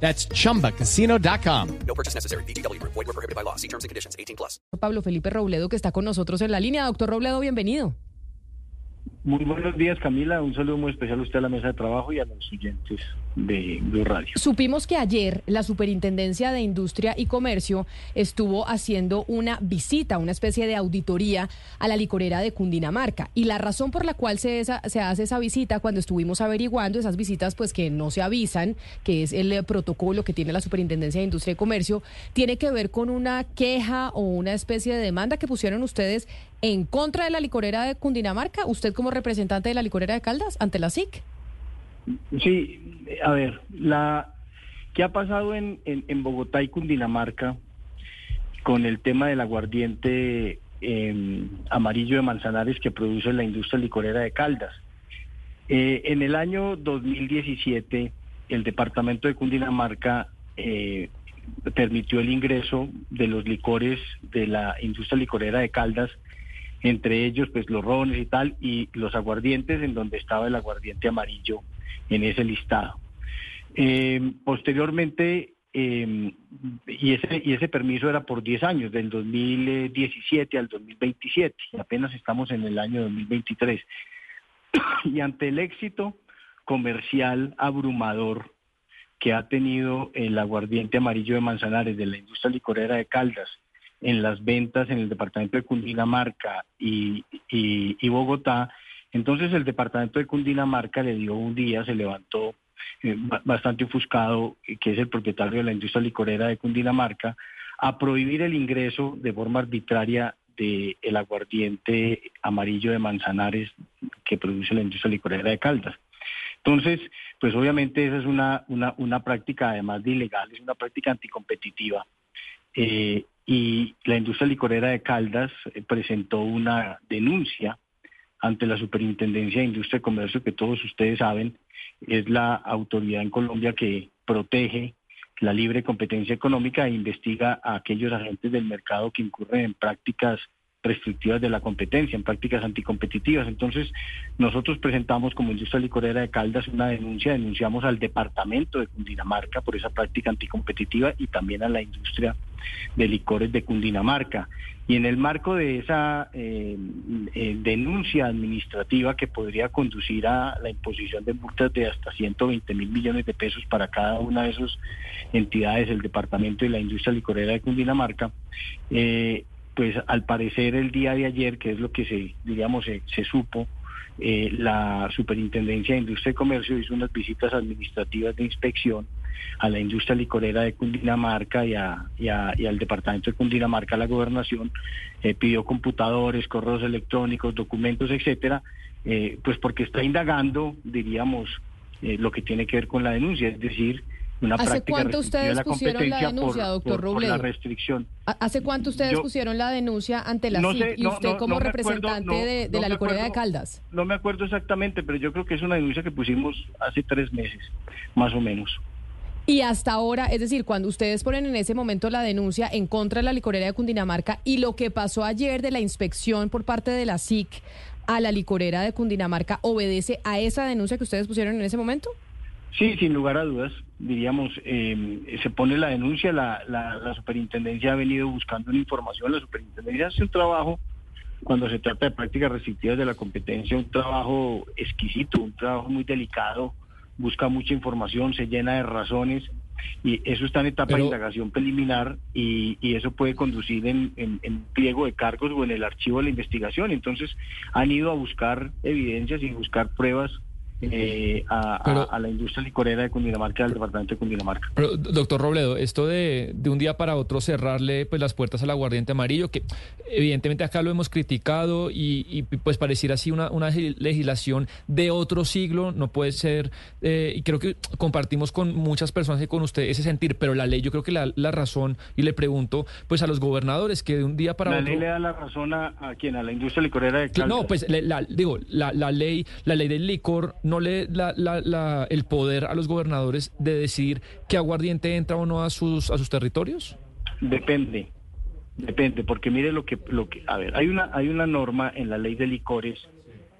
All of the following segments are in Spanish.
That's chumbacasino.com. No purchase necessary. BGW. Void were prohibited by law. See terms and conditions. 18 plus. Pablo Felipe Robledo, que está con nosotros en la línea. Doctor Robledo, bienvenido. Muy buenos días, Camila. Un saludo muy especial a usted a la mesa de trabajo y a los oyentes de Blue Radio. Supimos que ayer la Superintendencia de Industria y Comercio estuvo haciendo una visita, una especie de auditoría a la licorera de Cundinamarca. Y la razón por la cual se, esa- se hace esa visita, cuando estuvimos averiguando esas visitas, pues que no se avisan, que es el eh, protocolo que tiene la Superintendencia de Industria y Comercio, tiene que ver con una queja o una especie de demanda que pusieron ustedes en contra de la licorera de Cundinamarca. Usted como representante de la licorera de Caldas ante la SIC. Sí, a ver, la ¿qué ha pasado en, en, Bogotá y Cundinamarca con el tema del aguardiente eh, amarillo de Manzanares que produce la industria licorera de Caldas? Eh, en el año 2017, el departamento de Cundinamarca eh, permitió el ingreso de los licores de la industria licorera de Caldas, entre ellos pues los rones y tal, y los aguardientes, en donde estaba el aguardiente amarillo en ese listado. Eh, posteriormente, eh, y, ese, y ese permiso era por 10 años, del 2017 al 2027, y apenas estamos en el año 2023. y ante el éxito comercial abrumador que ha tenido el aguardiente amarillo de Manzanares de la industria licorera de Caldas en las ventas en el departamento de Cundinamarca y, y- Bogotá, entonces el departamento de Cundinamarca le dio un día, se levantó eh, ba- bastante ofuscado, que es el propietario de la industria licorera de Cundinamarca, a prohibir el ingreso de forma arbitraria del el aguardiente amarillo de Manzanares que produce la industria licorera de Caldas. Entonces, pues obviamente esa es una, una, una práctica además de ilegal, es una práctica anticompetitiva. Eh, y la industria licorera de Caldas eh, presentó una denuncia ante la Superintendencia de Industria y Comercio, que todos ustedes saben, es la autoridad en Colombia que protege la libre competencia económica e investiga a aquellos agentes del mercado que incurren en prácticas restrictivas de la competencia, en prácticas anticompetitivas. Entonces, nosotros presentamos como industria licorera de Caldas una denuncia, denunciamos al departamento de Cundinamarca por esa práctica anticompetitiva y también a la industria de licores de Cundinamarca. Y en el marco de esa eh, eh, denuncia administrativa que podría conducir a la imposición de multas de hasta 120 mil millones de pesos para cada una de esas entidades, el departamento y la industria licorera de Cundinamarca, eh, pues al parecer el día de ayer, que es lo que se, diríamos, se, supo, eh, la Superintendencia de Industria y Comercio hizo unas visitas administrativas de inspección a la industria licorera de Cundinamarca y, a- y a- y al departamento de Cundinamarca, la gobernación, eh, pidió computadores, correos electrónicos, documentos, etcétera, eh, pues porque está indagando, diríamos, eh, lo que tiene que ver con la denuncia, es decir, una ¿Hace cuánto ustedes la pusieron la denuncia, por- doctor por- por la restricción. ¿Ha- ¿Hace cuánto ustedes Yo- pusieron la denuncia ante la No y usted no, como no me acuerdo, representante de, la me licorera de. Caldas? No me acuerdo exactamente, pero yo creo que es una denuncia que pusimos hace tres meses, más o menos. Y hasta ahora, es decir, cuando ustedes ponen en ese momento la denuncia en contra de la licorera de Cundinamarca y lo que pasó ayer de la inspección por parte de la SIC a la licorera de Cundinamarca, ¿obedece a esa denuncia que ustedes pusieron en ese momento? Sí, sin lugar a dudas, diríamos, eh, se pone la denuncia, la, la, la superintendencia ha venido buscando una información, la superintendencia hace un trabajo cuando se trata de prácticas restrictivas de la competencia, un trabajo exquisito, un trabajo muy delicado, busca mucha información, se llena de razones y eso está en etapa de indagación preliminar y, y eso puede conducir en, en, pliego de cargos o en el archivo de la investigación. Entonces han ido a buscar evidencias y buscar pruebas eh, a, a- Pero- a la industria licorera de Cundinamarca, al departamento de Cundinamarca. Pero, doctor Robledo, esto de, de un día para otro cerrarle pues, las puertas al aguardiente amarillo, que evidentemente acá lo hemos criticado y, y, pues pareciera así una, una legislación de otro siglo, no puede ser, eh, y creo que compartimos con muchas personas y con usted ese sentir, pero la ley yo creo que la, la razón, y le pregunto pues a los gobernadores que de un día para La otro... ley le da la razón a, a quien, a la industria licorera de Caldas. No, pues le- la, digo, la, la ley, la ley del licor no le da la, la- el poder a los gobernadores de decidir qué aguardiente entra o no a sus a sus territorios. Depende, depende, porque mire lo que, lo que, a ver, hay una, hay una norma en la ley de licores,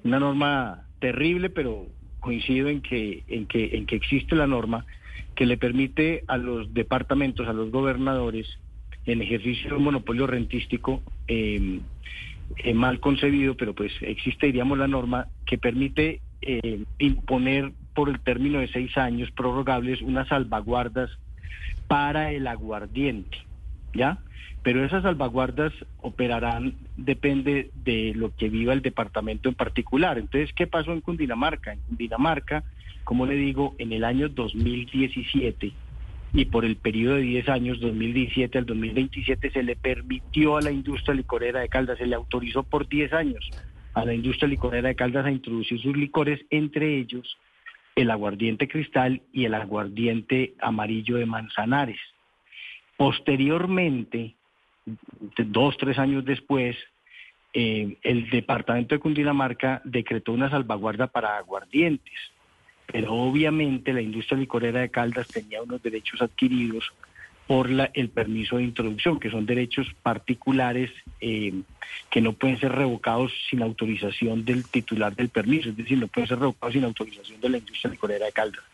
una norma terrible, pero coincido en que, en que, en que existe la norma que le permite a los departamentos, a los gobernadores, en ejercicio de un monopolio rentístico, eh, eh, mal concebido, pero pues existe, diríamos, la norma que permite eh, imponer por el término de seis años prorrogables unas salvaguardas para el aguardiente, ¿ya? Pero esas salvaguardas operarán, depende de lo que viva el departamento en particular. Entonces, ¿qué pasó en Cundinamarca? En Cundinamarca, como le digo, en el año 2017 y por el periodo de 10 años, 2017 al 2027, se le permitió a la industria licorera de Caldas, se le autorizó por 10 años a la industria licorera de Caldas a introducir sus licores, entre ellos el aguardiente cristal y el aguardiente amarillo de Manzanares. Posteriormente, dos, tres años después, eh, el departamento de Cundinamarca decretó una salvaguarda para aguardientes, pero obviamente la industria licorera de Caldas tenía unos derechos adquiridos por la- el permiso de introducción, que son derechos particulares eh, que no pueden ser revocados sin autorización del titular del permiso, es decir, no pueden ser revocados sin autorización de la industria licorera de Caldas.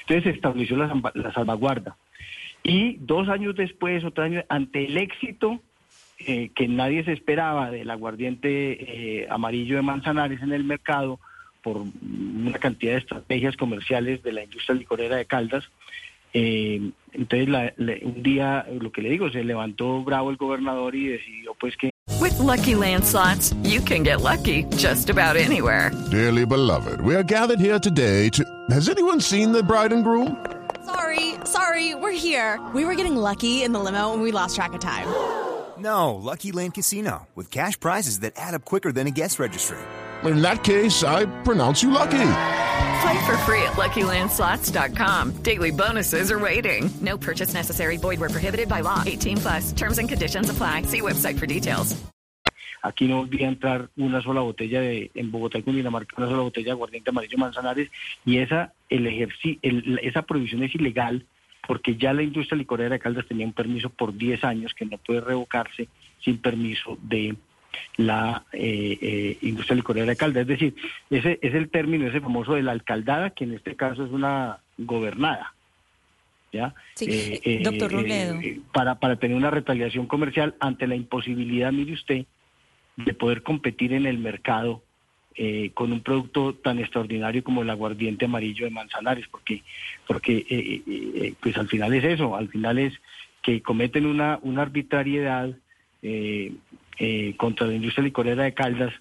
Entonces se estableció la, salvaguarda. Y dos años después, otro año, ante el éxito eh, que nadie se esperaba del aguardiente eh, amarillo de Manzanares en el mercado, por una cantidad de estrategias comerciales de la industria licorera de Caldas, eh, entonces la- le- un día, lo que le digo, se levantó bravo el gobernador y decidió pues que With Lucky Land slots, you can get lucky just about anywhere. Dearly beloved, we are gathered here today to. Has anyone seen the bride and groom? Sorry, sorry, we're here. We were getting lucky in the limo and we lost track of time. No, Lucky Land Casino, with cash prizes that add up quicker than a guest registry. In that case, I pronounce you lucky. Play for free at LuckyLandSlots.com. Daily bonuses are waiting. No purchase necessary. Void where prohibited by law. 18 plus. Terms and conditions apply. See website for details. aquí no volvía a entrar una sola botella de, en Bogotá y Cundinamarca, una sola botella de aguardiente amarillo Manzanares, y esa, el ejerci- esa prohibición es ilegal porque ya la industria licorera de Caldas tenía un permiso por 10 años que no puede revocarse sin permiso de la eh, eh, industria licorera de Caldas. Es decir, ese es el término, ese famoso de la alcaldada, que en este caso es una gobernada. ¿Ya? Sí, Eh, eh, doctor eh, Robledo. para, para tener una retaliación comercial ante la imposibilidad, mire usted, de poder competir en el mercado eh, con un producto tan extraordinario como el aguardiente amarillo de Manzanares, porque, porque eh, pues al final es eso, al final es que cometen una, una arbitrariedad eh, contra la industria licorera de Caldas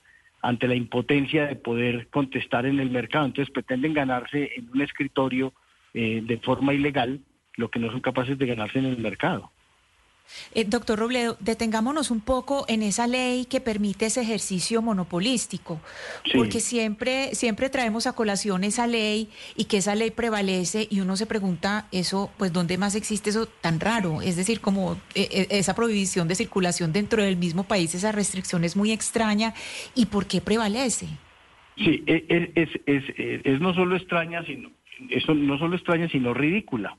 ante la impotencia de poder contestar en el mercado. Entonces pretenden ganarse en un escritorio eh, de forma ilegal lo que no son capaces de ganarse en el mercado. Eh, doctor Robledo, detengámonos un poco en esa ley que permite ese ejercicio monopolístico, Sí. porque siempre, siempre traemos a colación esa ley y que esa ley prevalece y uno se pregunta eso, pues ¿dónde más existe eso tan raro? Es decir, como eh, eh, esa prohibición de circulación dentro del mismo país, esa restricción es muy extraña y ¿por qué prevalece? Sí, e- es, es, es, es- es no solo extraña, sino eso no solo extraña, sino ridícula.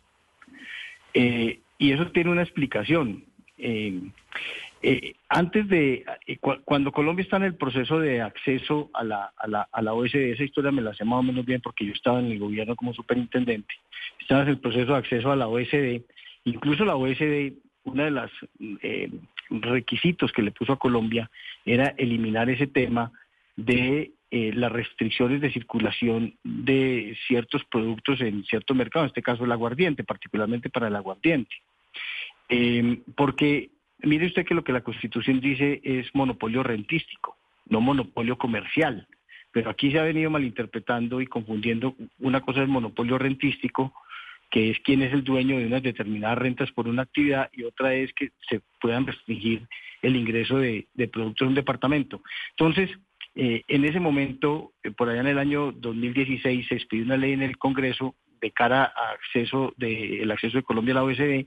Eh, y eso tiene una explicación. Eh, eh, antes de, eh, cu- cuando Colombia está en el proceso de acceso a la, a la, a la OSD, esa historia me la sé más o menos bien porque yo estaba en el gobierno como superintendente, estaba en el proceso de acceso a la OSD, incluso la OSD, uno de los requisitos que le puso a Colombia era eliminar ese tema de eh, las restricciones de circulación de ciertos productos en cierto mercado, en este caso el aguardiente, particularmente para el aguardiente. Eh, porque mire usted que lo que la Constitución dice es monopolio rentístico, no monopolio comercial. pero aquí se ha venido malinterpretando y confundiendo. Una cosa es el monopolio rentístico, que es quién es el dueño de unas determinadas rentas por una actividad, y otra es que se puedan restringir el ingreso de, productos de un departamento. Entonces, eh, en ese momento, eh, por allá en el año 2016, se expidió una ley en el Congreso de cara a acceso de, acceso de Colombia a la OECD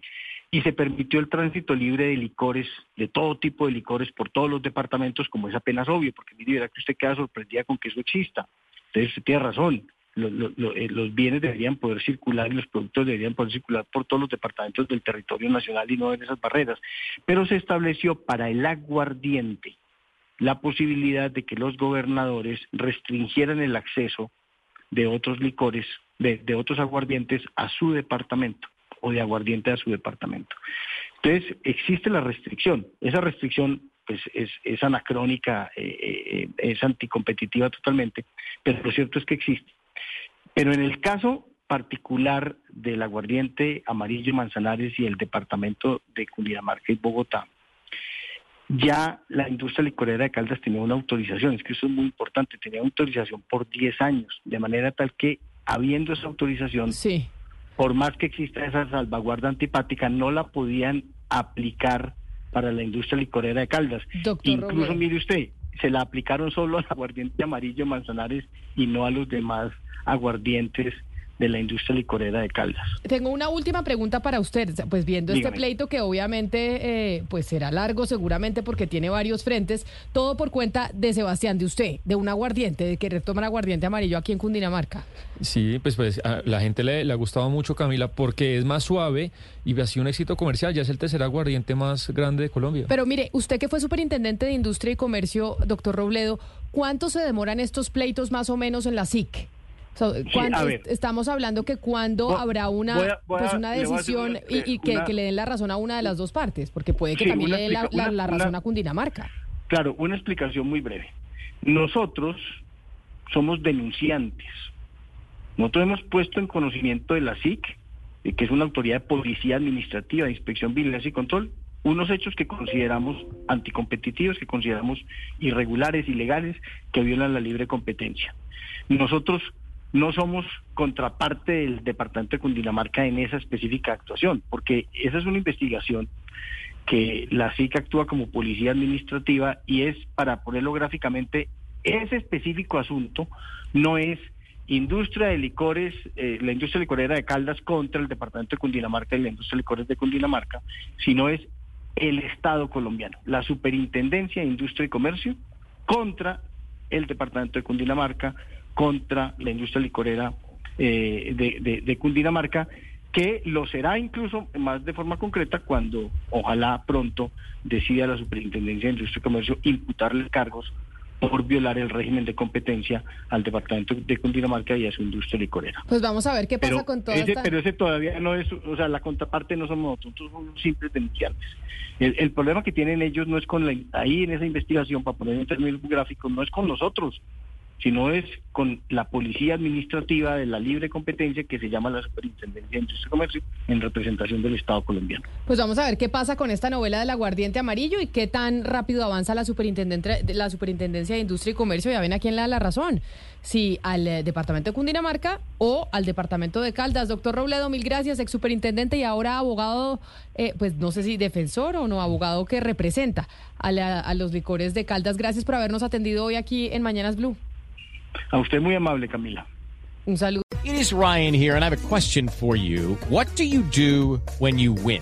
y se permitió el tránsito libre de licores, de todo tipo de licores por todos los departamentos, como es apenas obvio, porque mire, verá que usted queda sorprendida con que eso exista. Entonces usted tiene razón, eh, los, bienes deberían poder circular y los productos deberían poder circular por todos los departamentos del territorio nacional y no en esas barreras. Pero se estableció para el aguardiente la posibilidad de que los gobernadores restringieran el acceso de otros licores, de otros aguardientes a su departamento o de aguardiente a su departamento. Entonces, existe la restricción. Esa restricción pues, es, anacrónica, eh, eh, es anticompetitiva totalmente, pero lo cierto es que existe. Pero en el caso particular del aguardiente amarillo Manzanares y el departamento de Cundinamarca y Bogotá, ya la industria licorera de Caldas tenía una autorización, es que eso es muy importante, tenía autorización por 10 años, de manera tal que habiendo esa autorización, sí por más que exista esa salvaguarda antipática, no la podían aplicar para la industria licorera de Caldas. Incluso, mire usted, se la aplicaron solo al aguardiente amarillo Manzanares y no a los demás aguardientes de la industria licorera de Caldas. Tengo una última pregunta para usted. Pues viendo este pleito que obviamente eh, pues será largo seguramente porque tiene varios frentes, todo por cuenta de Sebastián, de usted, de un aguardiente, de querer tomar aguardiente amarillo aquí en Cundinamarca. Sí, pues pues a la gente le, ha gustado mucho Camila porque es más suave y ha sido un éxito comercial, ya es el tercer aguardiente más grande de Colombia. Pero mire, usted que fue superintendente de Industria y Comercio, doctor Robledo, ¿cuánto se demoran estos pleitos más o menos en la SIC? Estamos hablando que cuando habrá una, pues una decisión y, que, le den la razón a una de las dos partes, porque puede que también le den la, razón a Cundinamarca. Claro, una explicación muy breve. Nosotros somos denunciantes. Nosotros hemos puesto en conocimiento de la SIC, que es una autoridad de policía administrativa, de inspección, vigilancia y control, unos hechos que consideramos anticompetitivos, que consideramos irregulares, ilegales, que violan la libre competencia. Nosotros no somos contraparte del Departamento de Cundinamarca en esa específica actuación, porque esa es una investigación que la SIC actúa como policía administrativa y es, para ponerlo gráficamente, ese específico asunto no es industria de licores, eh, la industria licorera de Caldas contra el Departamento de Cundinamarca y la industria de licores de Cundinamarca, sino es el Estado colombiano, la Superintendencia de Industria y Comercio contra el Departamento de Cundinamarca, contra la industria licorera eh, de, Cundinamarca, que lo será incluso más de forma concreta cuando ojalá pronto decida la Superintendencia de Industria y Comercio imputarle cargos por violar el régimen de competencia al departamento de Cundinamarca y a su industria licorera. Pues vamos a ver qué pasa con todo ese, Pero ese todavía no es, o sea, la contraparte no somos nosotros, somos simples denunciantes. El, el, problema que tienen ellos no es con la, ahí en esa investigación, para poner en términos gráficos, no es con nosotros, sino es con la policía administrativa de la libre competencia que se llama la Superintendencia de Industria y Comercio en representación del Estado colombiano. Pues vamos a ver qué pasa con esta novela del aguardiente amarillo y qué tan rápido avanza la, la Superintendencia de Industria y Comercio. Ya ven a quién le da la razón, si al eh, Departamento de Cundinamarca o al Departamento de Caldas. Doctor Robledo, mil gracias, ex superintendente y ahora abogado, eh, pues no sé si defensor o no, abogado que representa a, a los licores de Caldas. Gracias por habernos atendido hoy aquí en Mañanas Blue. A usted muy amable, Camila. Un saludo. It is Ryan here, and I have a question for you. What do you do when you win?